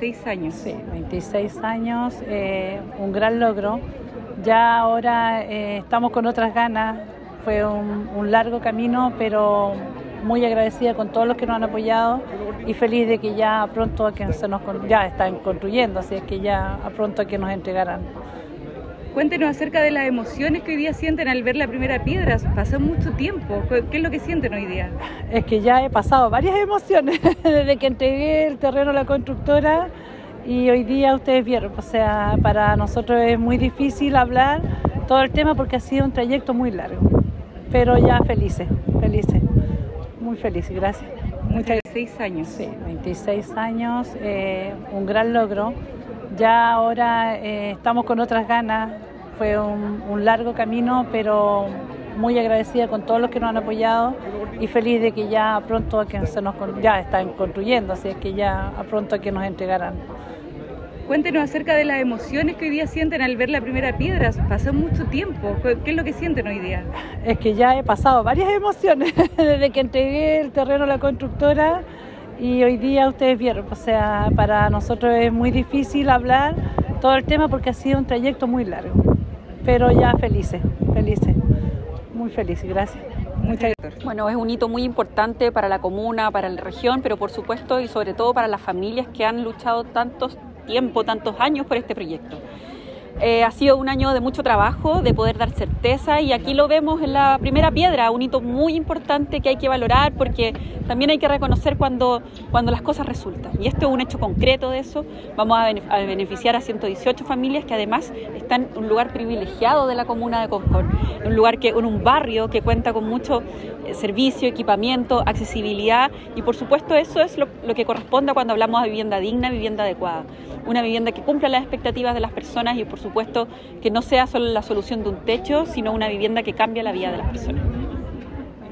26 años. Sí, 26 años, eh, un gran logro. Ya ahora eh, estamos con otras ganas. Fue un, largo camino, pero muy agradecida con todos los que nos han apoyado y feliz de que ya pronto que se nos ya están construyendo, así es que ya pronto que nos entregarán. Cuéntenos acerca de las emociones que hoy día sienten al ver la primera piedra. Pasó mucho tiempo. ¿Qué es lo que sienten hoy día? Es que ya he pasado varias emociones desde que entregué el terreno a la constructora y hoy día ustedes vieron, o sea, para nosotros es muy difícil hablar todo el tema porque ha sido un trayecto muy largo, pero ya felices, felices, muy felices, gracias. Muchas 26 años. Sí, 26 años, eh, un gran logro. Ya ahora eh, estamos con otras ganas. Fue un, un largo camino, pero muy agradecida con todos los que nos han apoyado y feliz de que ya pronto a que se nos ya están construyendo, así es que ya a pronto a que nos entregarán. Cuéntenos acerca de las emociones que hoy día sienten al ver la primera piedra. Pasó mucho tiempo. ¿Qué es lo que sienten hoy día? Es que ya he pasado varias emociones desde que entregué el terreno a la constructora y hoy día ustedes vieron, o sea, para nosotros es muy difícil hablar todo el tema porque ha sido un trayecto muy largo, pero ya felices, felices, muy felices, gracias. Muchas gracias. Bueno, es un hito muy importante para la comuna, para la región, pero por supuesto y sobre todo para las familias que han luchado tantos tiempo, tantos años por este proyecto. Eh, ha sido un año de mucho trabajo, de poder dar certeza y aquí lo vemos en la primera piedra, un hito muy importante que hay que valorar porque también hay que reconocer cuando, cuando las cosas resultan. Y esto es un hecho concreto de eso. Vamos a, bene- a beneficiar a 118 familias que además están en un lugar privilegiado de la comuna de Concord, un lugar que, en un barrio que cuenta con mucho eh, servicio, equipamiento, accesibilidad y por supuesto eso es lo, lo que corresponde cuando hablamos de vivienda digna, vivienda adecuada. Una vivienda que cumpla las expectativas de las personas y por supuesto que no sea solo la solución de un techo, sino una vivienda que cambie la vida de las personas.